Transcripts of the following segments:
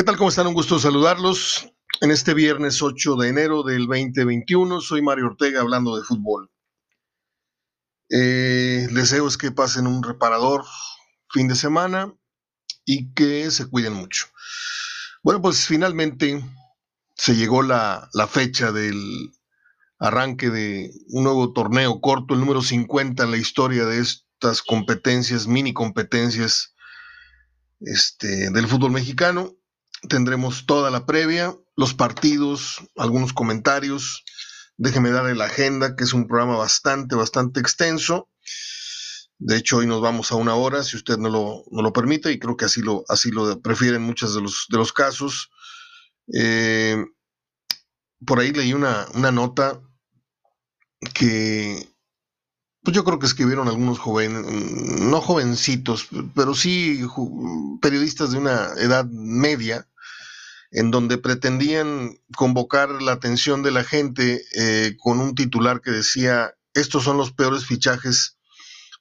¿Qué tal? ¿Cómo están? Un gusto saludarlos. En este viernes 8 de enero del 2021, soy Mario Ortega hablando de fútbol. Eh, deseo es que pasen un reparador fin de semana y que se cuiden mucho. Bueno, pues finalmente se llegó la, fecha del arranque de un nuevo torneo corto, el número 50 en la historia de estas competencias, mini competencias este, del fútbol mexicano tendremos toda la previa, los partidos, algunos comentarios. Déjeme darle la agenda, que es un programa bastante, bastante extenso. De hecho, hoy nos vamos a una hora, si usted no lo, no lo permite, y creo que así lo, así lo prefieren muchos de los, de los casos. Eh, por ahí leí una, una nota que pues yo creo que escribieron algunos jóvenes, no jovencitos, pero sí periodistas de una edad media, en donde pretendían convocar la atención de la gente eh, con un titular que decía, estos son los peores fichajes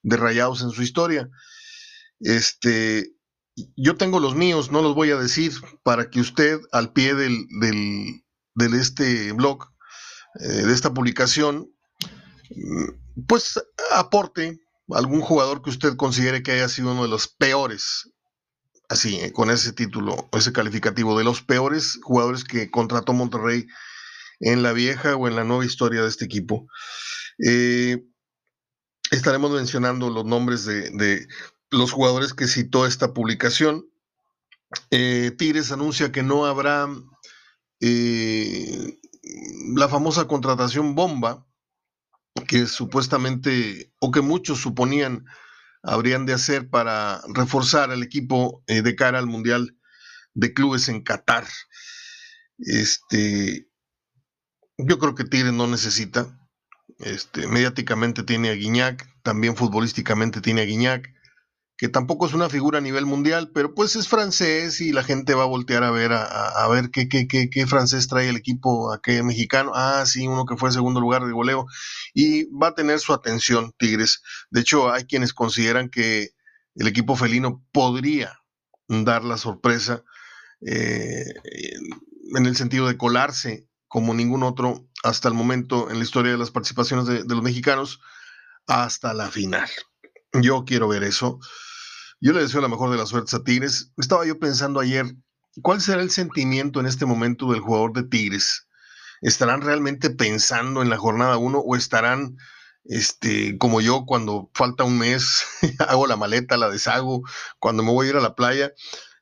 de Rayados en su historia. Este, yo tengo los míos, no los voy a decir, para que usted al pie del, del, este blog, eh, de esta publicación, mm, pues aporte algún jugador que usted considere que haya sido uno de los peores así, eh, con ese título, ese calificativo, de los peores jugadores que contrató Monterrey en la vieja o en la nueva historia de este equipo. Eh, estaremos mencionando los nombres de, los jugadores que citó esta publicación. Eh, Tigres anuncia que no habrá la famosa contratación bomba, que supuestamente, o que muchos suponían habrían de hacer para reforzar al equipo eh, de cara al Mundial de Clubes en Qatar. Este, yo creo que Tigres no necesita. Este, mediáticamente tiene a Guiñac, también futbolísticamente tiene a Guiñac que tampoco es una figura a nivel mundial, pero pues es francés y la gente va a voltear a ver a, ver qué, qué, qué, francés trae el equipo, a qué mexicano, ah, sí, uno que fue segundo lugar de goleo, y va a tener su atención Tigres. De hecho, hay quienes consideran que el equipo felino podría dar la sorpresa eh, en el sentido de colarse como ningún otro hasta el momento en la historia de las participaciones de los mexicanos hasta la final. Yo quiero ver eso. Yo le deseo la mejor de las suertes a Tigres. Estaba yo pensando ayer, ¿cuál será el sentimiento en este momento del jugador de Tigres? ¿Estarán realmente pensando en la jornada 1 o estarán, este, como yo, cuando falta un mes, hago la maleta, la deshago, cuando me voy a ir a la playa?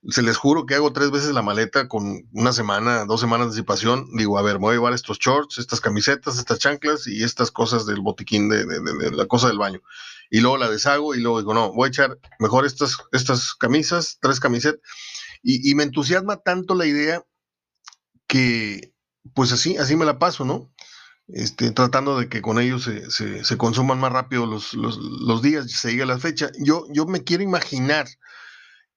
Se les juro que hago tres veces la maleta con una semana, dos semanas de anticipación. Digo, a ver, me voy a llevar estos shorts, estas camisetas, estas chanclas y estas cosas del botiquín, de la cosa del baño y luego la deshago y luego digo, no, voy a echar mejor estas, estas camisas, tres camisetas. Y, me entusiasma tanto la idea que, pues así, así me la paso, ¿no? Este, tratando de que con ellos se, se, consuman más rápido los, los, días, se llegue la fecha. Yo, yo me quiero imaginar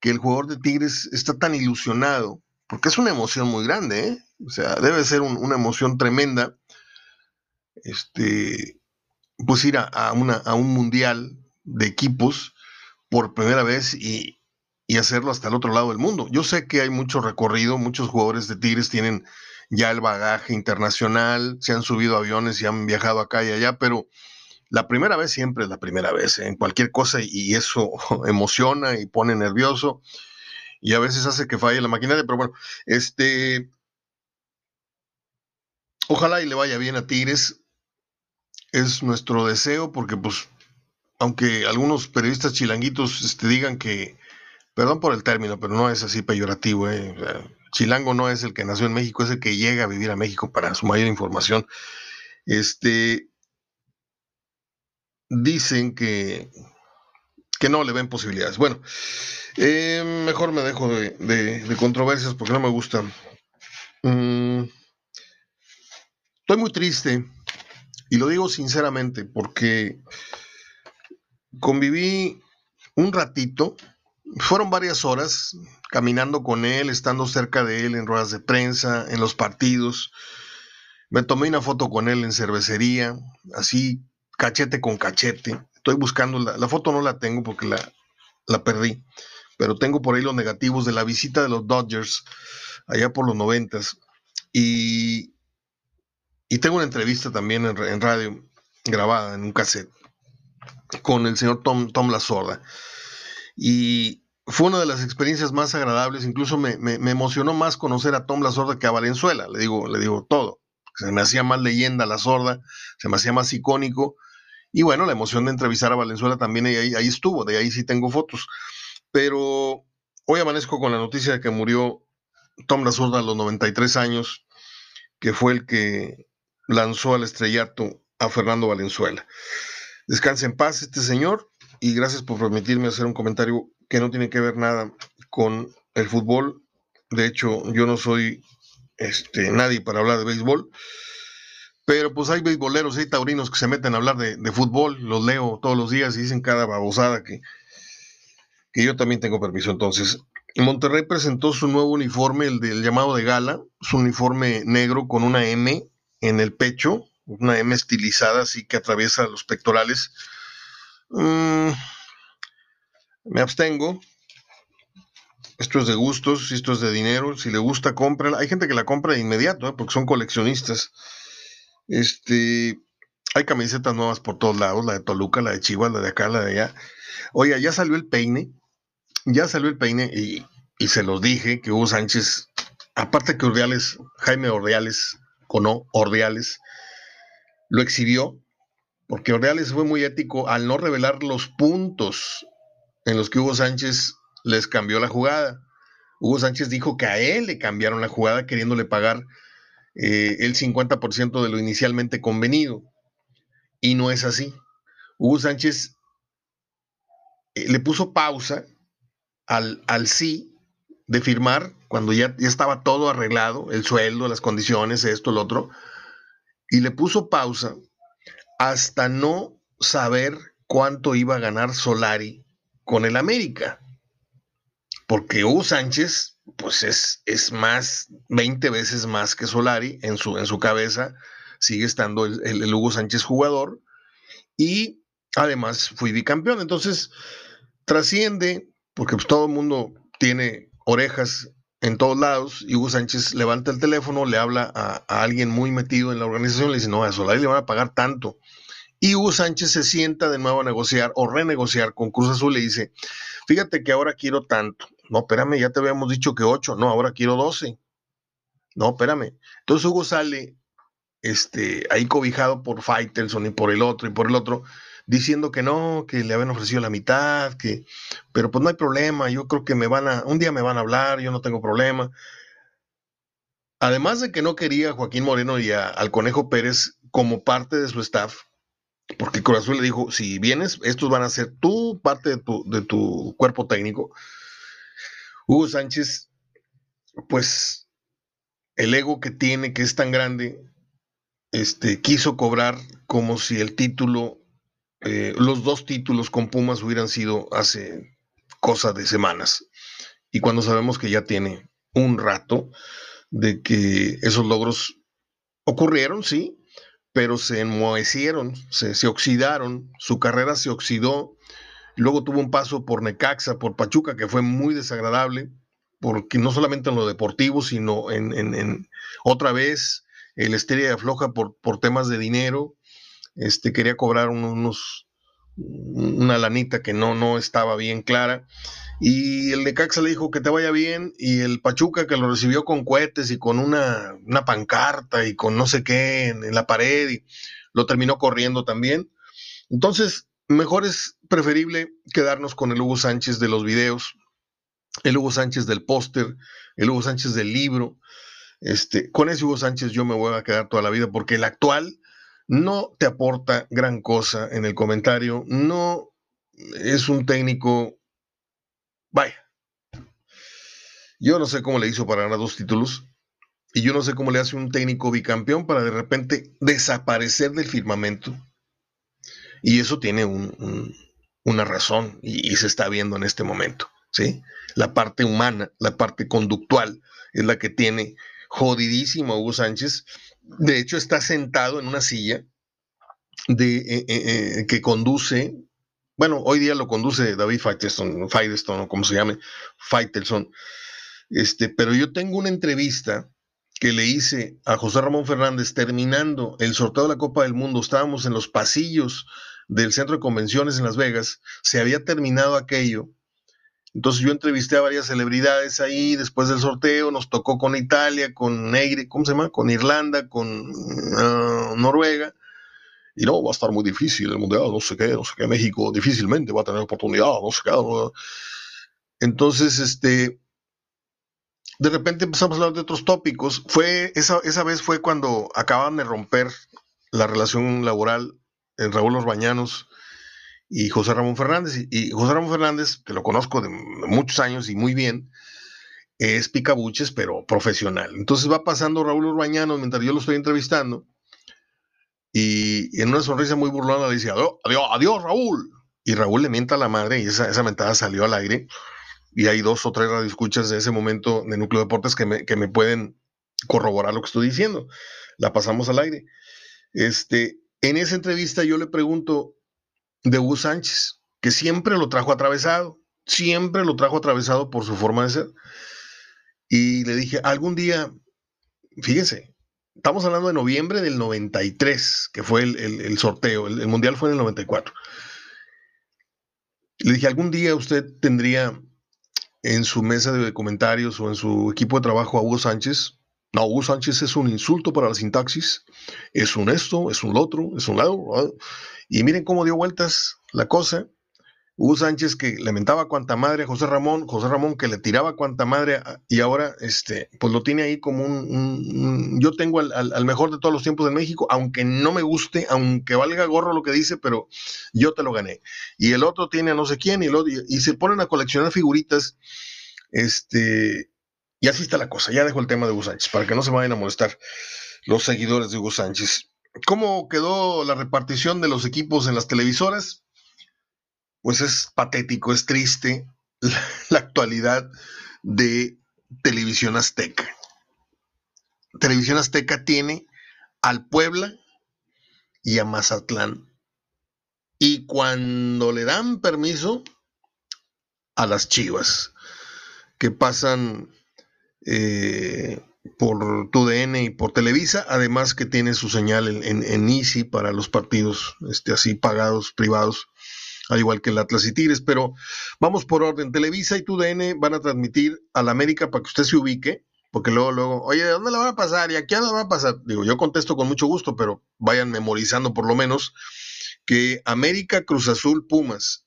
que el jugador de Tigres está tan ilusionado, porque es una emoción muy grande, ¿eh? O sea, debe ser una emoción tremenda. Este, pues ir a, una, a un mundial de equipos por primera vez y, hacerlo hasta el otro lado del mundo. Yo sé que hay mucho recorrido, muchos jugadores de Tigres tienen ya el bagaje internacional, se han subido aviones y han viajado acá y allá, pero la primera vez siempre es la primera vez ¿eh? en cualquier cosa y eso emociona y pone nervioso y a veces hace que falle la maquinaria, pero bueno, este, ojalá y le vaya bien a Tigres es nuestro deseo porque pues aunque algunos periodistas chilanguitos este, digan que, perdón por el término, pero no es así peyorativo, ¿eh? chilango no es el que nació en México, es el que llega a vivir a México para su mayor información. Este, dicen que, que no le ven posibilidades. Bueno, eh, mejor me dejo de, controversias porque no me gusta. Mm, estoy muy triste y lo digo sinceramente porque conviví un ratito, fueron varias horas caminando con él, estando cerca de él en ruedas de prensa, en los partidos. Me tomé una foto con él en cervecería, así cachete con cachete. Estoy buscando, la, foto no la tengo porque la, la perdí, pero tengo por ahí los negativos de la visita de los Dodgers allá por los noventas. Y, y tengo una entrevista también en, radio, grabada en un cassette, con el señor Tom, Tom La Sorda. Y fue una de las experiencias más agradables, incluso me, emocionó más conocer a Tom La Sorda que a Valenzuela, le digo, le digo todo. Se me hacía más leyenda La Sorda, se me hacía más icónico. Y bueno, la emoción de entrevistar a Valenzuela también ahí, ahí estuvo, de ahí sí tengo fotos. Pero hoy amanezco con la noticia de que murió Tom La Sorda a los 93 años, que fue el que lanzó al estrellato a Fernando Valenzuela. Descanse en paz este señor y gracias por permitirme hacer un comentario que no tiene que ver nada con el fútbol. De hecho, yo no soy este, nadie para hablar de béisbol. Pero pues hay beisboleros, hay taurinos que se meten a hablar de, fútbol, los leo todos los días y dicen cada babosada que, que yo también tengo permiso. Entonces, Monterrey presentó su nuevo uniforme, el del llamado de gala, su uniforme negro con una M en el pecho, una M estilizada así que atraviesa los pectorales. Mm, me abstengo. Esto es de gustos, esto es de dinero. Si le gusta, cómprala. Hay gente que la compra de inmediato, ¿eh? porque son coleccionistas. Este, hay camisetas nuevas por todos lados, la de Toluca, la de Chihuahua, la de acá, la de allá. Oiga, ya salió el peine, ya salió el peine y, y se los dije que Hugo Sánchez, aparte que Ordeales, Jaime Ordeales, o no, Ordeales, lo exhibió, porque Ordeales fue muy ético al no revelar los puntos en los que Hugo Sánchez les cambió la jugada. Hugo Sánchez dijo que a él le cambiaron la jugada queriéndole pagar eh, el 50% de lo inicialmente convenido. Y no es así. Hugo Sánchez eh, le puso pausa al, al, sí de firmar cuando ya, ya estaba todo arreglado, el sueldo, las condiciones, esto, lo otro, y le puso pausa hasta no saber cuánto iba a ganar Solari con el América. Porque Hugo Sánchez, pues es, es más, 20 veces más que Solari en su, en su cabeza, sigue estando el, Hugo Sánchez jugador y además fui bicampeón. Entonces, trasciende, porque pues, todo el mundo tiene orejas en todos lados y Hugo Sánchez levanta el teléfono, le habla a, alguien muy metido en la organización, le dice, no, a Solari le van a pagar tanto. Y Hugo Sánchez se sienta de nuevo a negociar o renegociar con Cruz Azul y le dice, fíjate que ahora quiero tanto. No, espérame, ya te habíamos dicho que 8, no, ahora quiero 12. No, espérame. Entonces Hugo sale este, ahí cobijado por Faitelson y por el otro y por el otro, diciendo que no, que le habían ofrecido la mitad, que, pero pues no hay problema, yo creo que me van a, un día me van a hablar, yo no tengo problema. Además de que no quería a Joaquín Moreno y al Conejo Pérez como parte de su staff, porque Corazón le dijo, si vienes, estos van a ser tú parte de tu, de tu cuerpo técnico. Hugo Sánchez, pues el ego que tiene, que es tan grande, este, quiso cobrar como si el título, eh, los dos títulos con Pumas hubieran sido hace cosa de semanas. Y cuando sabemos que ya tiene un rato de que esos logros ocurrieron, sí, pero se enmohecieron, se, oxidaron, su carrera se oxidó. Luego tuvo un paso por Necaxa, por Pachuca, que fue muy desagradable, porque no solamente en lo deportivo, sino en, otra vez el Estrella afloja por, por temas de dinero. Este, quería cobrar unos, una lanita que no, no estaba bien clara. Y el Necaxa le dijo que te vaya bien, y el Pachuca que lo recibió con cohetes y con una, pancarta y con no sé qué en, la pared, y lo terminó corriendo también. Entonces, mejor es preferible quedarnos con el Hugo Sánchez de los videos, el Hugo Sánchez del póster, el Hugo Sánchez del libro. Este, con ese Hugo Sánchez yo me voy a quedar toda la vida porque el actual no te aporta gran cosa en el comentario, no es un técnico Vaya. Yo no sé cómo le hizo para ganar dos títulos. Y yo no sé cómo le hace un técnico bicampeón para de repente desaparecer del firmamento. Y eso tiene una razón y, se está viendo en este momento. ¿sí? La parte humana, la parte conductual es la que tiene jodidísimo Hugo Sánchez. De hecho, está sentado en una silla de, eh, eh, eh, que conduce bueno, hoy día lo conduce David Faitelson, Firestone o como se llame, Faitelson. Este, pero yo tengo una entrevista que le hice a José Ramón Fernández terminando el sorteo de la Copa del Mundo. Estábamos en los pasillos del centro de convenciones en Las Vegas. Se había terminado aquello. Entonces yo entrevisté a varias celebridades ahí después del sorteo, nos tocó con Italia, con Negri, ¿cómo se llama? Con Irlanda, con ah, Noruega. Y no, va a estar muy difícil el Mundial, no sé qué, no sé qué, México difícilmente va a tener oportunidad, no sé qué. Entonces, este, de repente empezamos a hablar de otros tópicos. Fue, esa, esa vez fue cuando acaban de romper la relación laboral en Raúl Orbañanos y José Ramón Fernández. Y, José Ramón Fernández, que lo conozco de muchos años y muy bien, es picabuches, pero profesional. Entonces va pasando Raúl Urbañano mientras yo lo estoy entrevistando y en una sonrisa muy burlona le dice, adiós, adiós, Raúl. Y Raúl le mienta a la madre y esa, esa mentada salió al aire. Y hay dos o tres radioescuchas de ese momento de Núcleo Deportes que me, que me pueden corroborar lo que estoy diciendo. La pasamos al aire. Este, en esa entrevista yo le pregunto, de Hugo Sánchez, que siempre lo trajo atravesado, siempre lo trajo atravesado por su forma de ser. Y le dije, algún día, fíjense, estamos hablando de noviembre del 93, que fue el, sorteo, el, mundial fue en el 94. Le dije, algún día usted tendría en su mesa de comentarios o en su equipo de trabajo a Hugo Sánchez. No, Hugo Sánchez es un insulto para la sintaxis, es un esto, es un otro, es un lado. Y miren cómo dio vueltas la cosa. Hugo Sánchez que lamentaba cuanta madre a José Ramón, José Ramón que le tiraba cuanta madre y ahora este, pues lo tiene ahí como un... yo tengo al, mejor de todos los tiempos de México, aunque no me guste, aunque valga gorro lo que dice, pero yo te lo gané. Y el otro tiene a no sé quién y, lo, y, se ponen a coleccionar figuritas. Este, y así está la cosa. Ya dejo el tema de Hugo Sánchez para que no se vayan a molestar los seguidores de Hugo Sánchez. ¿Cómo quedó la repartición de los equipos en las televisoras? Pues es patético, es triste la, actualidad de Televisión Azteca. Televisión Azteca tiene al Puebla y a Mazatlán. Y cuando le dan permiso a las Chivas, que pasan eh, por TUDN y por Televisa, además que tiene su señal en, en, Easy para los partidos este, así pagados, privados, al igual que el Atlas y Tigres. Pero vamos por orden. Televisa y TUDN van a transmitir a la América para que usted se ubique, porque luego, luego, oye, ¿de dónde la van a pasar? ¿Y aquí dónde va a pasar? Digo, yo contesto con mucho gusto, pero vayan memorizando por lo menos que América, Cruz Azul, Pumas,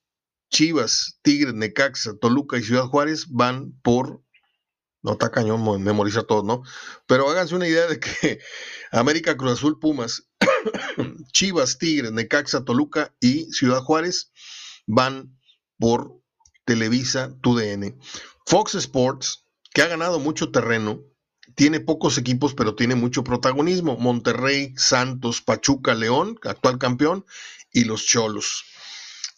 Chivas, Tigres, Necaxa, Toluca y Ciudad Juárez van por no está cañón memorizar todo, ¿no? Pero háganse una idea de que América, Cruz Azul, Pumas, Chivas, Tigres, Necaxa, Toluca y Ciudad Juárez van por Televisa, TUDN. Fox Sports, que ha ganado mucho terreno, tiene pocos equipos, pero tiene mucho protagonismo. Monterrey, Santos, Pachuca, León, actual campeón, y los Cholos.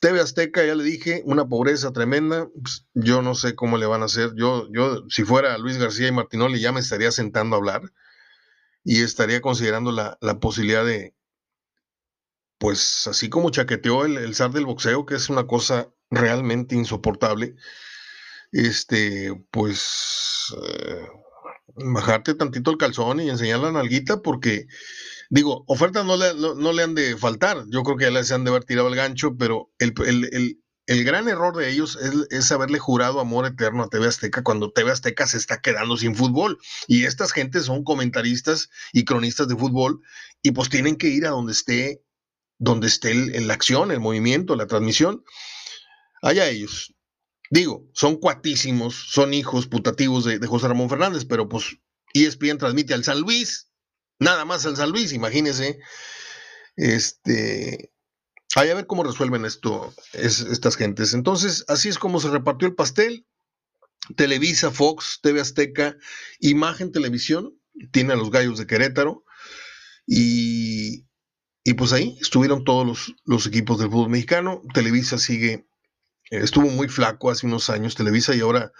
TV Azteca, ya le dije, una pobreza tremenda. Pues, yo no sé cómo le van a hacer. Yo, yo, si fuera Luis García y Martinoli, ya me estaría sentando a hablar y estaría considerando la, posibilidad de, pues así como chaqueteó el, el zar del boxeo, que es una cosa realmente insoportable, este, pues eh, bajarte tantito el calzón y enseñar la nalguita porque Digo, ofertas no le, no, le, han de faltar. Yo creo que ya les han de haber tirado el gancho, pero el, gran error de ellos es, haberle jurado amor eterno a TV Azteca cuando TV Azteca se está quedando sin fútbol. Y estas gentes son comentaristas y cronistas de fútbol y pues tienen que ir a donde esté, donde esté el, la acción, el movimiento, la transmisión. Allá ellos. Digo, son cuatísimos, son hijos putativos de, de José Ramón Fernández, pero pues ESPN transmite al San Luis Nada más el San Luis, imagínense. Este, hay a ver cómo resuelven esto estas gentes. Entonces, así es como se repartió el pastel. Televisa, Fox, TV Azteca, Imagen Televisión, tiene a los gallos de Querétaro. Y, y pues ahí estuvieron todos los, los, equipos del fútbol mexicano. Televisa sigue, estuvo muy flaco hace unos años Televisa y ahora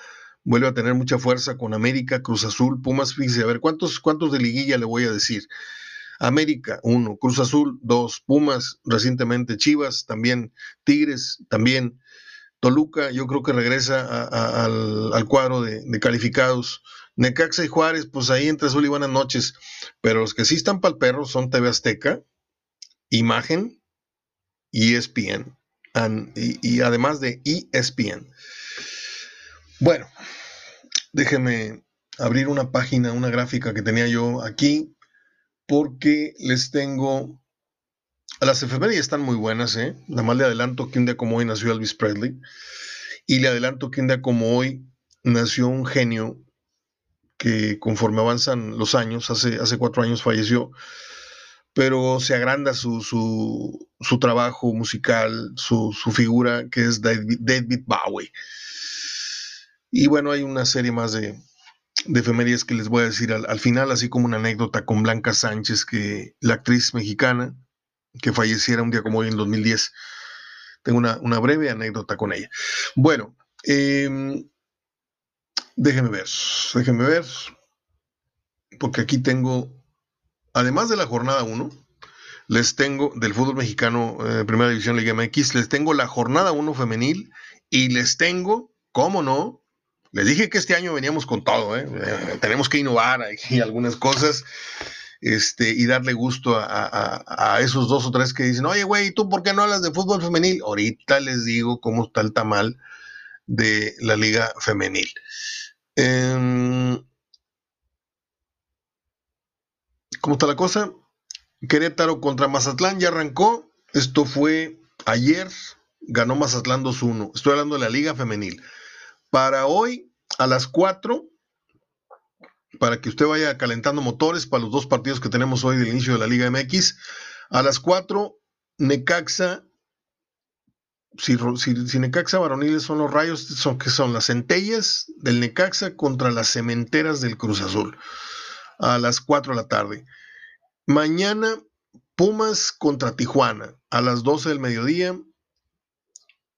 vuelve a tener mucha fuerza con América, Cruz Azul, Pumas, fíjese, a ver, ¿cuántos, cuántos de liguilla le voy a decir? América, uno, Cruz Azul, dos, Pumas, recientemente Chivas, también Tigres, también Toluca yo creo que regresa al, cuadro de, calificados. Necaxa y Juárez, pues ahí entre azul y buenas noches. Pero los que sí están para el perro son TV Azteca, Imagen y ESPN. y, y además de ESPN. Bueno, déjenme abrir una página, una gráfica que tenía yo aquí, porque les tengo las efemérides están muy buenas, ¿eh? Nada más le adelanto que un día como hoy nació Elvis Presley. Y le adelanto que un día como hoy nació un genio que conforme avanzan los años, hace, hace cuatro años falleció, pero se agranda su, su, trabajo musical, su, figura, que es David, Bowie. Y bueno, hay una serie más de, de efemérides que les voy a decir al, al final, así como una anécdota con Blanca Sánchez, que la actriz mexicana, que falleciera un día como hoy en 2010. Tengo una, breve anécdota con ella. Bueno, eh, déjenme ver, déjenme ver, porque aquí tengo, además de la jornada 1, les tengo del fútbol mexicano, eh, Primera División Liga MX, les tengo la jornada 1 femenil y les tengo, ¿cómo no? Les dije que este año veníamos con todo, ¿eh? Eh, tenemos que innovar y algunas cosas este, y darle gusto a, esos dos o tres que dicen, oye, güey, ¿tú por qué no hablas de fútbol femenil? Ahorita les digo cómo está el tamal de la liga femenil. Em, ¿Cómo está la cosa? Querétaro contra Mazatlán ya arrancó. Esto fue ayer. Ganó Mazatlán 2-1. Estoy hablando de la liga femenil. Para hoy, a las 4, para que usted vaya calentando motores para los dos partidos que tenemos hoy del inicio de la Liga MX. A las 4, Necaxa. Si, Necaxa varoniles son los rayos, son, que son las centellas del Necaxa contra las cementeras del Cruz Azul. A las 4 de la tarde. Mañana, Pumas contra Tijuana. A las 12 del mediodía.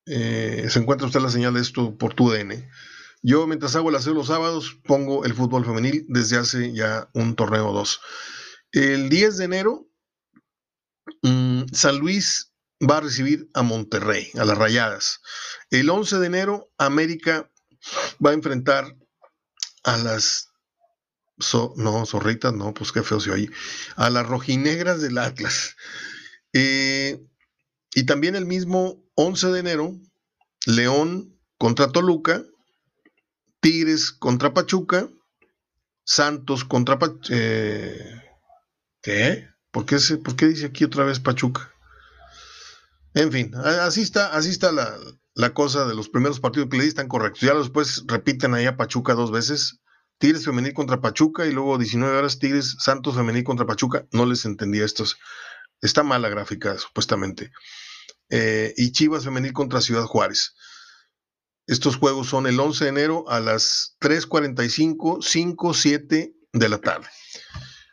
Eh, se encuentra usted la señal de esto por tu DN. Yo, mientras hago el aseo los sábados, pongo el fútbol femenil desde hace ya un torneo o dos. El 10 de enero, mm, San Luis va a recibir a Monterrey, a las Rayadas. El 11 de enero, América va a enfrentar a las no, zorritas, no, pues qué feo se oye. A las rojinegras del Atlas. Eh, y también el mismo 11 de enero, León contra Toluca Tigres contra Pachuca, Santos contra Pachuca. Eh, ¿Qué? ¿Por qué, ¿Por qué dice aquí otra vez Pachuca? En fin, así está, así está la, cosa de los primeros partidos que le están correctos. Ya después repiten ahí a Pachuca dos veces. Tigres femenil contra Pachuca y luego 19 horas Tigres Santos femenil contra Pachuca. No les entendía estos. Está mala gráfica, supuestamente. Eh, y Chivas femenil contra Ciudad Juárez. Estos juegos son el 11 de enero a las 3.45, 5, 7 de la tarde.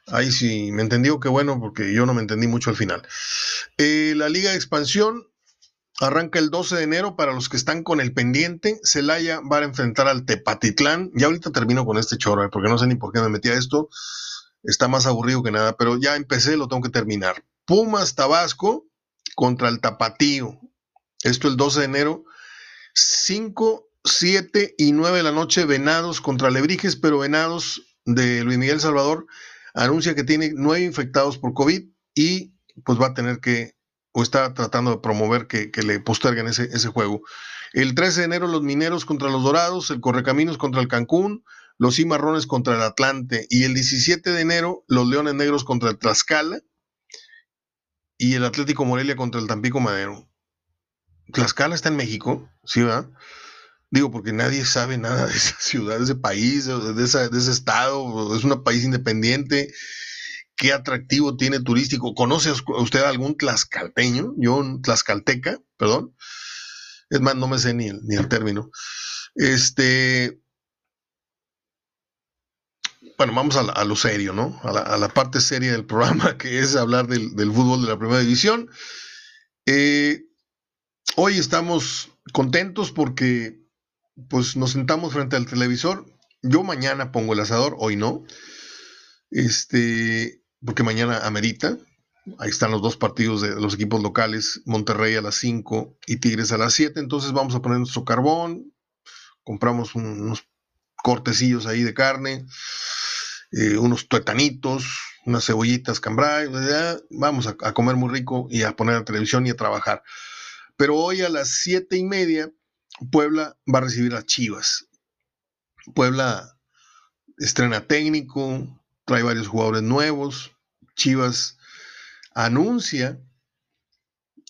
Ahí sí me entendió, qué bueno, porque yo no me entendí mucho al final. Eh, la Liga de Expansión arranca el 12 de enero para los que están con el pendiente. Celaya va a enfrentar al Tepatitlán. Ya ahorita termino con este choro, eh, porque no sé ni por qué me metí a esto. Está más aburrido que nada, pero ya empecé, lo tengo que terminar. Pumas Tabasco contra el Tapatío. Esto el 12 de enero 5, 7 y 9 de la noche, Venados contra Lebrijes, pero Venados de Luis Miguel Salvador anuncia que tiene nueve infectados por COVID y pues va a tener que, o está tratando de promover que, le posterguen ese, ese juego. El 13 de enero los Mineros contra los Dorados, el Correcaminos contra el Cancún, los Cimarrones contra el Atlante y el 17 de enero los Leones Negros contra el Tlaxcala y el Atlético Morelia contra el Tampico Madero. Tlaxcala está en México, ¿sí va? Digo, porque nadie sabe nada de esa ciudad, de ese país, de, ese estado, es un país independiente. ¿Qué atractivo tiene turístico? ¿Conoce usted algún tlaxcalteño? Yo, un tlaxcalteca, perdón. Es más, no me sé ni el, ni el término. Este. Bueno, vamos a, lo serio, ¿no? A la, parte seria del programa, que es hablar del, fútbol de la primera división. Eh, Hoy estamos contentos porque pues nos sentamos frente al televisor. Yo mañana pongo el asador, hoy no. Este, porque mañana amerita. Ahí están los dos partidos de los equipos locales, Monterrey a las 5 y Tigres a las 7. Entonces vamos a poner nuestro carbón, compramos unos cortecillos ahí de carne, eh, unos tuetanitos, unas cebollitas cambray, vamos a, comer muy rico y a poner la televisión y a trabajar. Pero hoy a las siete y media, Puebla va a recibir a Chivas. Puebla estrena técnico, trae varios jugadores nuevos. Chivas anuncia.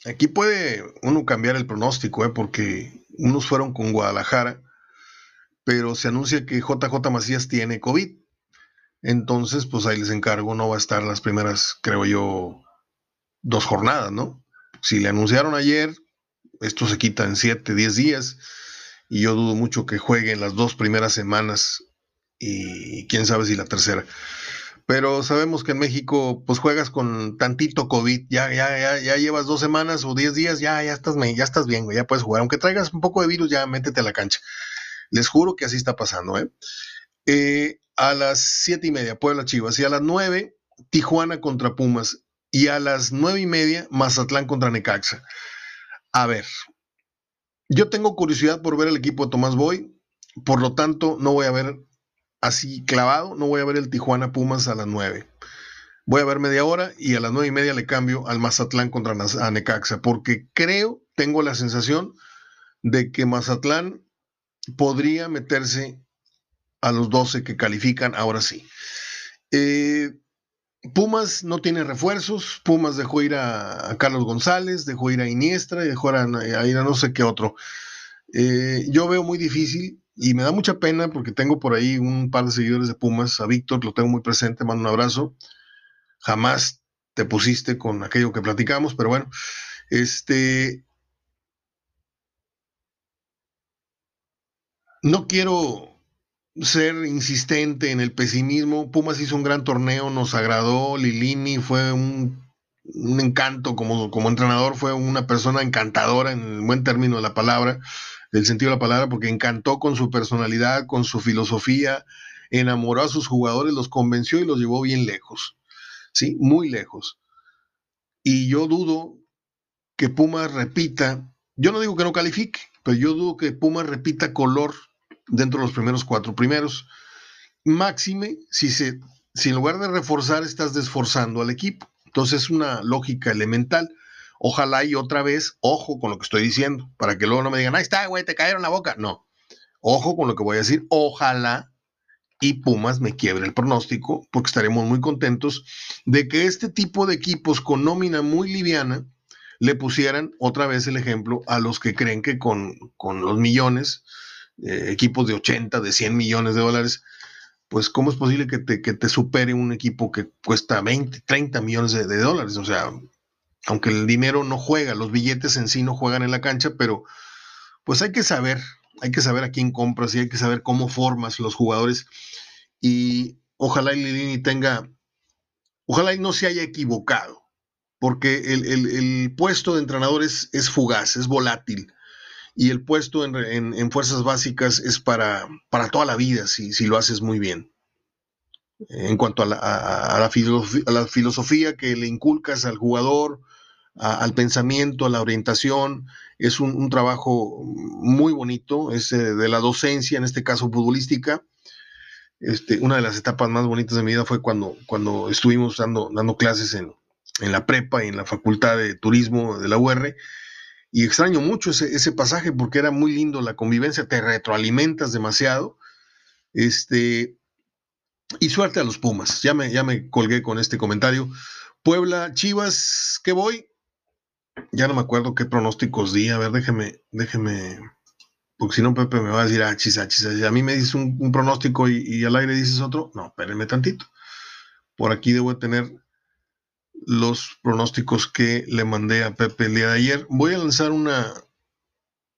Aquí puede uno cambiar el pronóstico, ¿eh? porque unos fueron con Guadalajara, pero se anuncia que JJ Macías tiene COVID. Entonces, pues ahí les encargo, no va a estar las primeras, creo yo, dos jornadas, ¿no? Si le anunciaron ayer, esto se quita en 7, 10 días, y yo dudo mucho que juegue en las dos primeras semanas y quién sabe si la tercera pero sabemos que en México pues juegas con tantito COVID, ya, ya, ya, ya llevas dos semanas o diez días, ya, ya estás, ya estás bien, ya puedes jugar, aunque traigas un poco de virus, ya métete a la cancha. Les juro que así está pasando, ¿eh? eh a las siete y media, Puebla Chivas, y a las nueve, Tijuana contra Pumas, y a las nueve y media, Mazatlán contra Necaxa. A ver, yo tengo curiosidad por ver el equipo de Tomás Boy, por lo tanto, no voy a ver así clavado, no voy a ver el Tijuana Pumas a las 9. Voy a ver media hora y a las nueve y media le cambio al Mazatlán contra Necaxa, porque creo, tengo la sensación de que Mazatlán podría meterse a los 12 que califican ahora sí. Eh, Pumas no tiene refuerzos, Pumas dejó ir a, Carlos González, dejó ir a Iniestra y dejó a, ir a no sé qué otro. Eh, yo veo muy difícil y me da mucha pena porque tengo por ahí un par de seguidores de Pumas. A Víctor lo tengo muy presente, mando un abrazo. Jamás te pusiste con aquello que platicamos, pero bueno, este. No quiero ser insistente en el pesimismo. Pumas hizo un gran torneo, nos agradó. Lilini fue un, un encanto como, como entrenador, fue una persona encantadora en el buen término de la palabra del sentido de la palabra, porque encantó con su personalidad, con su filosofía, enamoró a sus jugadores, los convenció y los llevó bien lejos, ¿sí? Muy lejos. Y yo dudo que Puma repita, yo no digo que no califique, pero yo dudo que Puma repita color dentro de los primeros cuatro primeros. Máxime si, se, si en lugar de reforzar estás desforzando al equipo. Entonces es una lógica elemental. Ojalá y otra vez, ojo con lo que estoy diciendo, para que luego no me digan, ahí está, güey, te cayeron la boca. No, ojo con lo que voy a decir. Ojalá y Pumas me quiebre el pronóstico, porque estaremos muy contentos de que este tipo de equipos con nómina muy liviana le pusieran otra vez el ejemplo a los que creen que con, los millones, eh, equipos de 80, de 100 millones de dólares, pues cómo es posible que te, que te supere un equipo que cuesta 20, 30 millones de, dólares. O sea, aunque el dinero no juega, los billetes en sí no juegan en la cancha, pero pues hay que saber, hay que saber a quién compras y hay que saber cómo formas los jugadores. Y ojalá y Lilini tenga, ojalá y no se haya equivocado, porque el, puesto de entrenador es, fugaz, es volátil. Y el puesto en, fuerzas básicas es para, para toda la vida, si, si lo haces muy bien en cuanto a la, a, la, filosofía, que le inculcas al jugador, al pensamiento, a la orientación. Es un, trabajo muy bonito, es eh, de la docencia, en este caso futbolística. Este, una de las etapas más bonitas de mi vida fue cuando, cuando estuvimos dando, dando clases en, la prepa y en la facultad de turismo de la UR. Y extraño mucho ese, ese pasaje porque era muy lindo la convivencia, te retroalimentas demasiado. Este, y suerte a los Pumas. Ya me, ya me colgué con este comentario. Puebla, Chivas, ¿qué voy? Ya no me acuerdo qué pronósticos di. A ver, déjeme, déjeme. Porque si no, Pepe me va a decir, ah, chis, ah, chis, ah, A mí me dices un, pronóstico y, al aire dices otro. No, espérenme tantito. Por aquí debo tener los pronósticos que le mandé a Pepe el día de ayer. Voy a lanzar una.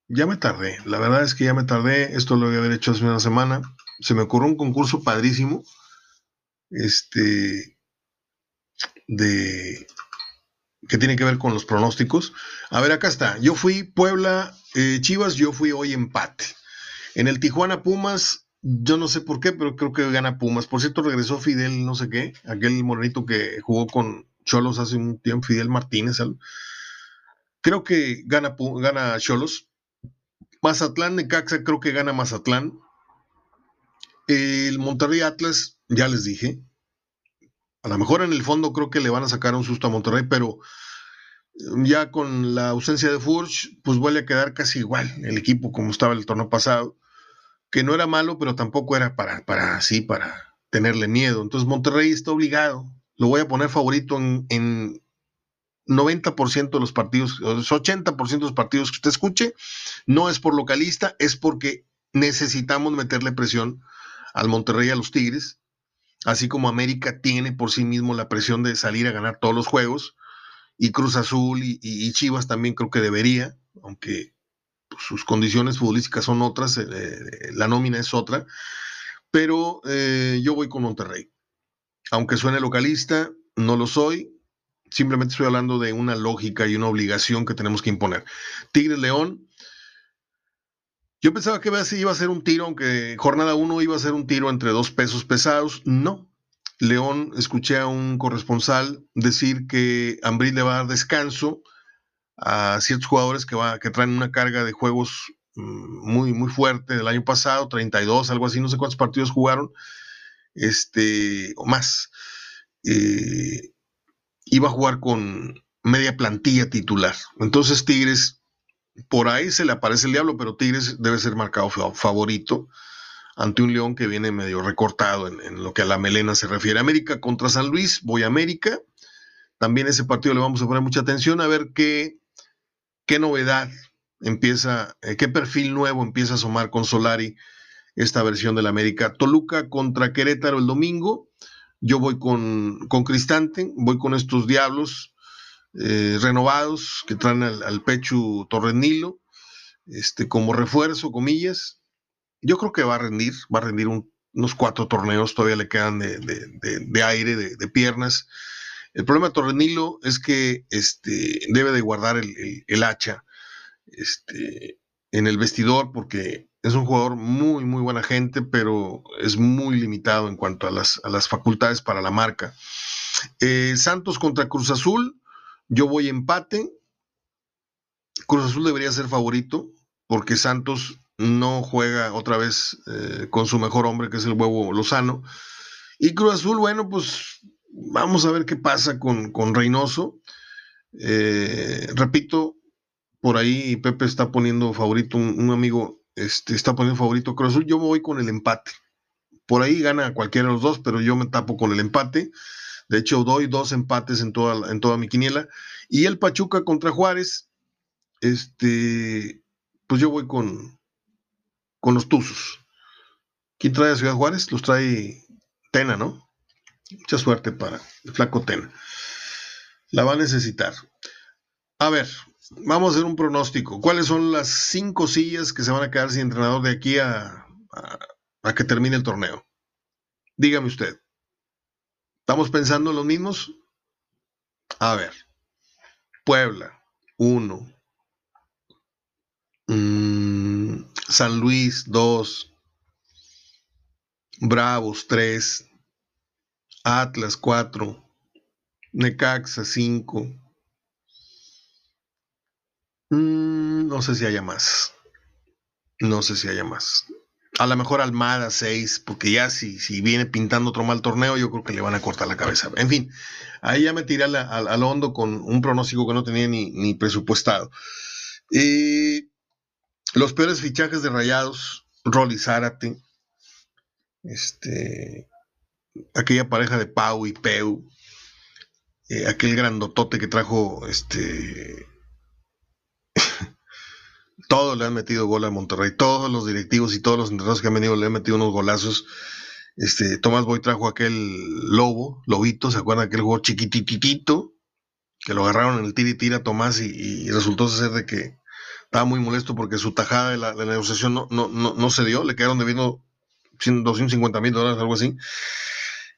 Ya me tardé. La verdad es que ya me tardé. Esto lo voy a haber hecho hace una semana. Se me ocurrió un concurso padrísimo. Este. De que tiene que ver con los pronósticos. A ver, acá está. Yo fui Puebla, eh, Chivas, yo fui hoy empate. En el Tijuana Pumas, yo no sé por qué, pero creo que gana Pumas. Por cierto, regresó Fidel, no sé qué, aquel morenito que jugó con, Cholos hace un tiempo, Fidel Martínez. Creo que gana, gana Cholos. Mazatlán, Necaxa, creo que gana Mazatlán. El Monterrey Atlas, ya les dije. A lo mejor en el fondo creo que le van a sacar un susto a Monterrey, pero ya con la ausencia de Furch, pues vuelve a quedar casi igual el equipo como estaba el torneo pasado, que no era malo, pero tampoco era para, para así, para tenerle miedo. Entonces Monterrey está obligado. Lo voy a poner favorito en, en 90% de los partidos, 80% de los partidos que usted escuche. No es por localista, es porque necesitamos meterle presión al Monterrey y a los Tigres. Así como América tiene por sí mismo la presión de salir a ganar todos los juegos y Cruz Azul y, Chivas también creo que debería, aunque pues, sus condiciones futbolísticas son otras, eh, eh, la nómina es otra, pero eh, yo voy con Monterrey. Aunque suene localista, no lo soy, simplemente estoy hablando de una lógica y una obligación que tenemos que imponer. Tigres León. Yo pensaba que iba a ser un tiro, aunque jornada 1 iba a ser un tiro entre dos pesos pesados. No, León, escuché a un corresponsal decir que Ambrí le va a dar descanso a ciertos jugadores que, va, que traen una carga de juegos mm, muy, muy fuerte del año pasado, 32, algo así, no sé cuántos partidos jugaron, este, o más. Eh, iba a jugar con media plantilla titular. Entonces Tigres, por ahí se le aparece el diablo, pero Tigres debe ser marcado favorito ante un León que viene medio recortado en, lo que a la melena se refiere. América contra San Luis, voy a América. También ese partido le vamos a poner mucha atención a ver qué, qué novedad empieza, eh, qué perfil nuevo empieza a asomar con Solari esta versión del América. Toluca contra Querétaro el domingo. Yo voy con, con Cristante, voy con estos diablos eh, renovados que traen al, pecho Torrenilo, este, como refuerzo, comillas yo creo que va a rendir, va a rendir unos cuatro torneos, todavía le quedan de, aire, de, piernas. El problema de Torrenilo es que este, debe de guardar el, hacha este, en el vestidor porque es un jugador muy, muy buena gente, pero es muy limitado en cuanto a las, facultades para la marca. Eh, Santos contra Cruz Azul, yo voy empate. Cruz Azul debería ser favorito porque Santos no juega otra vez eh, con su mejor hombre, que es el huevo Lozano. Y Cruz Azul, bueno, pues vamos a ver qué pasa con, con Reynoso. Eh, repito, por ahí Pepe está poniendo favorito, un, amigo este, está poniendo favorito Cruz Azul. Yo voy con el empate. Por ahí gana cualquiera de los dos, pero yo me tapo con el empate. De hecho, doy dos empates en toda, en toda mi quiniela. Y el Pachuca contra Juárez, este, pues yo voy con, con los Tuzos. ¿Quién trae a Ciudad Juárez? Los trae Tena, ¿no? Mucha suerte para el flaco Tena. La va a necesitar. A ver, vamos a hacer un pronóstico. ¿Cuáles son las cinco sillas que se van a quedar sin entrenador de aquí a, que termine el torneo? Dígame usted. ¿Estamos pensando en los mismos? A ver. Puebla, uno. Mm, San Luis 2, Bravos 3, Atlas 4, Necaxa 5. Mm, no sé si haya más. No sé si haya más. A lo mejor Almada 6, porque ya si, si viene pintando otro mal torneo, yo creo que le van a cortar la cabeza. En fin, ahí ya me tiré al, hondo con un pronóstico que no tenía ni, ni presupuestado. Eh, los peores fichajes de Rayados, Rolly Zárate, este, aquella pareja de Pau y Peu, eh, aquel grandotote que trajo, este, todos le han metido gol a Monterrey, todos los directivos y todos los entrenadores que han venido le han metido unos golazos. Este, Tomás Boy trajo aquel lobo, lobito, ¿se acuerdan? Aquel juego chiquititito, que lo agarraron en el tira y tira Tomás y, resultó ser de que estaba muy molesto porque su tajada de la, negociación no, no, no, se dio, le quedaron debiendo 250 mil dólares, algo así.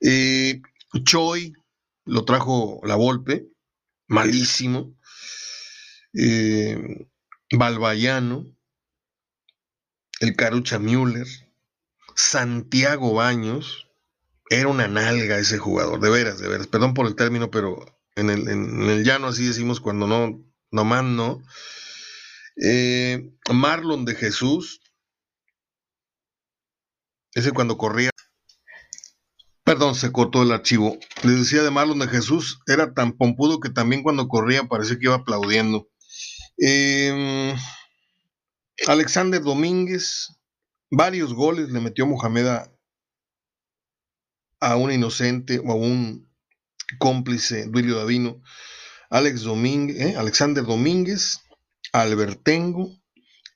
Eh, Choi lo trajo la Volpe, malísimo. Eh, Balbayano, el Carucha Müller, Santiago Baños, era una nalga ese jugador, de veras, de veras, perdón por el término, pero en el, llano, así decimos cuando no, no más no. Eh, Marlon de Jesús, ese cuando corría, perdón, se cortó el archivo. Le decía de Marlon de Jesús, era tan pompudo que también cuando corría parecía que iba aplaudiendo. Em, Alexander Domínguez, varios goles le metió Mohamed a, un inocente o a un cómplice, Duilio Davino, Alex Domínguez, ¿eh? Alexander Domínguez, Albertengo,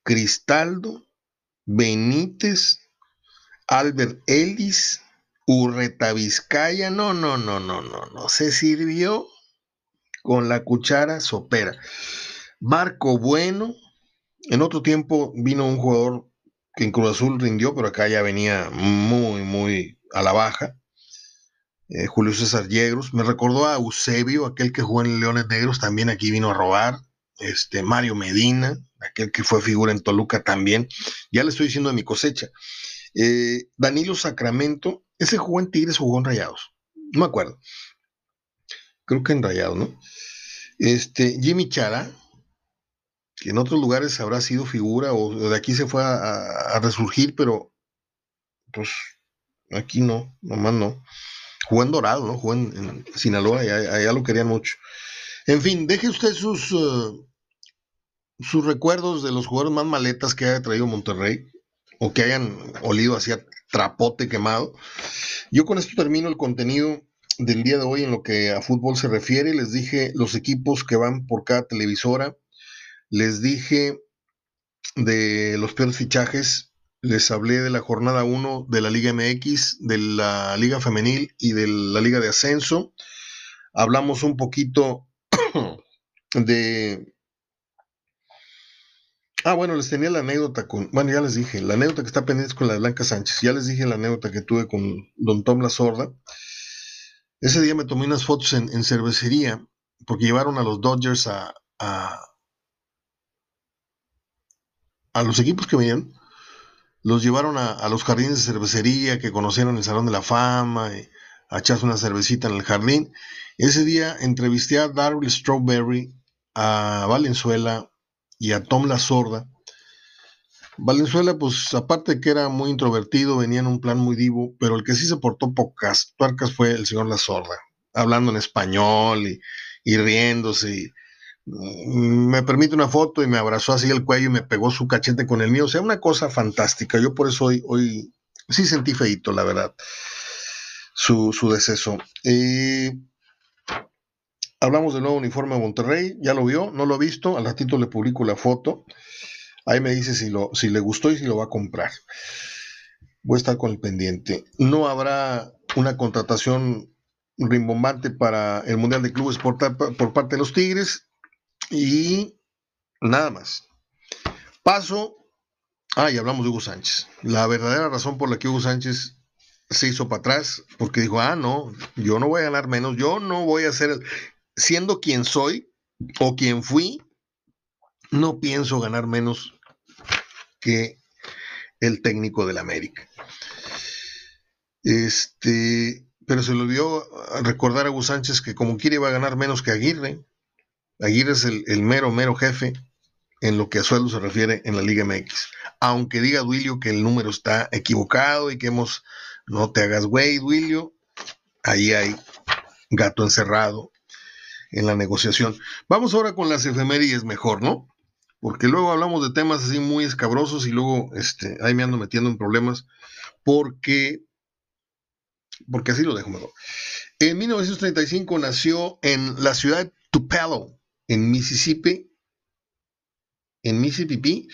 Cristaldo, Benítez, Albert Ellis, Urreta Vizcaya, no, no, no, no, no, no, se sirvió con la cuchara sopera. Marco Bueno, en otro tiempo vino un jugador que en Cruz Azul rindió, pero acá ya venía muy, muy a la baja. Eh, Julio César Yegros. Me recordó a Eusebio, aquel que jugó en Leones Negros, también aquí vino a robar. Este, Mario Medina, aquel que fue figura en Toluca también. Ya le estoy diciendo de mi cosecha. Eh, Danilo Sacramento, ese jugó en Tigres jugó en Rayados. No me acuerdo. Creo que en Rayados, ¿no? Este, Jimmy Chara, que en otros lugares habrá sido figura o de aquí se fue a, resurgir, pero pues aquí no, nomás no. Jugó en Dorado, ¿no? Jugó en, Sinaloa, y allá, lo querían mucho. En fin, deje usted sus, uh, sus recuerdos de los jugadores más maletas que haya traído Monterrey o que hayan olido hacia trapote quemado. Yo con esto termino el contenido del día de hoy en lo que a fútbol se refiere. Les dije los equipos que van por cada televisora. Les dije de los peores fichajes les hablé de la jornada 1 de la Liga MX, de la Liga Femenil y de la Liga de Ascenso. Hablamos un poquito de... Ah, bueno, les tenía la anécdota con... Bueno, ya les dije, la anécdota que está pendiente con la Blanca Sánchez. Ya les dije la anécdota que tuve con Don Tom La Sorda. Ese día me tomé unas fotos en, cervecería porque llevaron a los Dodgers a, a los equipos que venían los llevaron a, los jardines de cervecería que conocieron el Salón de la Fama, y a echarse una cervecita en el jardín. Ese día entrevisté a Darryl Strawberry, a Valenzuela y a Tom La Sorda. Valenzuela, pues aparte de que era muy introvertido, venía en un plan muy divo, pero el que sí se portó pocas tuercas fue el señor La Sorda, hablando en español y, y riéndose. Y, me permite una foto y me abrazó así el cuello y me pegó su cachete con el mío. O sea, una cosa fantástica. Yo por eso hoy, hoy sí sentí feito, la verdad, su, su deceso. hablamos del nuevo uniforme de Monterrey. Ya lo vio, no lo ha visto. Al ratito le publico la foto. Ahí me dice si, lo, si le gustó y si lo va a comprar. Voy a estar con el pendiente. No habrá una contratación rimbombante para el Mundial de Clubes por parte de los Tigres y nada más. Paso. Ah, y hablamos de Hugo Sánchez. La verdadera razón por la que Hugo Sánchez se hizo para atrás, porque dijo, ah, no, yo no voy a ganar menos, yo no voy a ser, siendo quien soy o quien fui, no pienso ganar menos que el técnico del América. Este, pero se le olvidó recordar a Hugo Sánchez que como quiere iba a ganar menos que Aguirre. Aguirre es el, mero, mero jefe en lo que a sueldo se refiere en la Liga MX. Aunque diga Duilio que el número está equivocado y que hemos, no te hagas güey, Duilio, ahí hay gato encerrado en la negociación. Vamos ahora con las efemérides mejor, ¿no? Porque luego hablamos de temas así muy escabrosos y luego este, ahí me ando metiendo en problemas porque, porque así lo dejo mejor. En 1935 nació en la ciudad de Tupelo, en Mississippi, en Mississippi,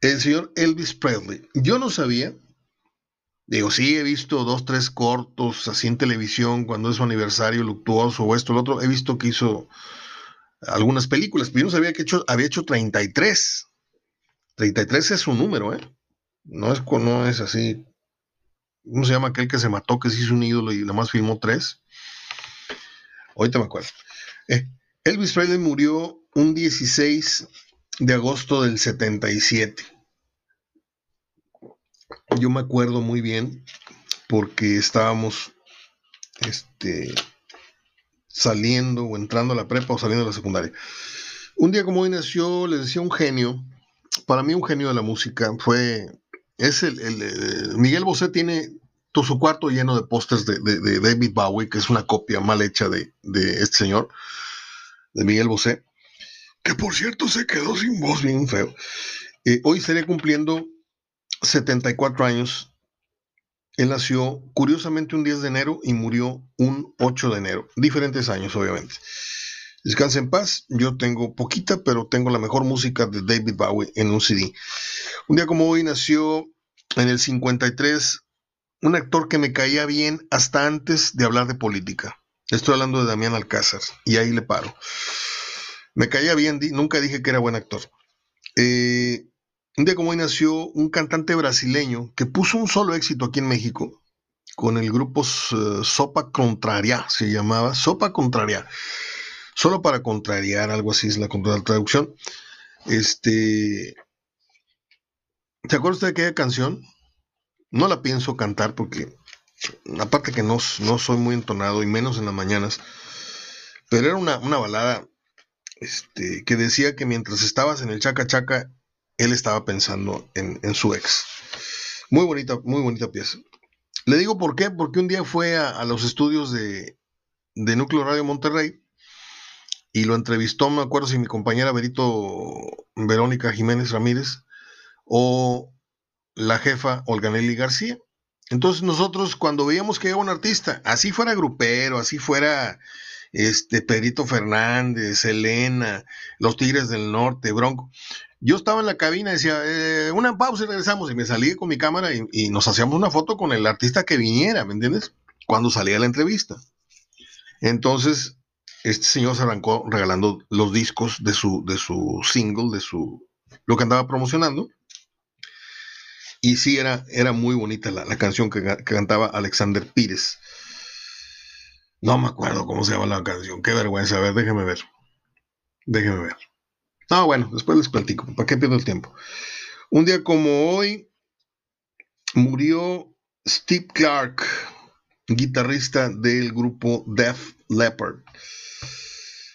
el señor Elvis Presley. Yo no sabía, digo, sí, he visto dos, tres cortos así en televisión cuando es su aniversario luctuoso o esto, lo otro, he visto que hizo algunas películas, pero yo no sabía que hecho, había hecho 33. 33 es su número, ¿eh? No es, no es así. ¿Cómo se llama aquel que se mató, que se hizo un ídolo y nada más filmó tres? Ahorita me acuerdo. Eh, Elvis Presley murió un 16 de agosto del 77. Yo me acuerdo muy bien porque estábamos este, saliendo o entrando a la prepa o saliendo de la secundaria. Un día como hoy nació, les decía, un genio. Para mí un genio de la música fue... Es el, Miguel Bosé tiene todo su cuarto lleno de pósters de, David Bowie, que es una copia mal hecha de, este señor, de Miguel Bosé, que por cierto se quedó sin voz bien feo. Eh, hoy estaría cumpliendo 74 años. Él nació curiosamente un 10 de enero y murió un 8 de enero. Diferentes años, obviamente. Descanse en paz. Yo tengo poquita, pero tengo la mejor música de David Bowie en un CD. Un día como hoy nació en el 53 un actor que me caía bien hasta antes de hablar de política. Estoy hablando de Damián Alcázar y ahí le paro. Me caía bien, nunca dije que era buen actor. Eh, un día como hoy nació un cantante brasileño que puso un solo éxito aquí en México con el grupo Sopa Contraria, se llamaba Sopa Contraria. Solo para contrariar, algo así es la traducción. Este. ¿Te acuerdas de aquella canción? No la pienso cantar porque, aparte que no, no soy muy entonado y menos en las mañanas, pero era una, balada este, que decía que mientras estabas en el chaca chaca, él estaba pensando en, su ex. Muy bonita, muy bonita pieza. Le digo por qué, porque un día fue a, los estudios de, de, Núcleo Radio Monterrey y lo entrevistó, me acuerdo si mi compañera Berito Verónica Jiménez Ramírez o la jefa Olganelli García. Entonces nosotros cuando veíamos que era un artista, así fuera grupero, así fuera este Pedrito Fernández, Elena, los Tigres del Norte, Bronco, yo estaba en la cabina y decía, eh, una pausa y regresamos, y me salí con mi cámara y, nos hacíamos una foto con el artista que viniera, ¿me entiendes? Cuando salía la entrevista. Entonces, este señor se arrancó regalando los discos de su, de su single, de su lo que andaba promocionando. Y sí, era, era muy bonita la, canción que, cantaba Alexander Pires. No me acuerdo cómo se llama la canción. Qué vergüenza. A ver, déjeme ver. Déjeme ver. No, bueno, después les platico. ¿Para qué pierdo el tiempo? Un día como hoy murió Steve Clark, guitarrista del grupo Def Leppard.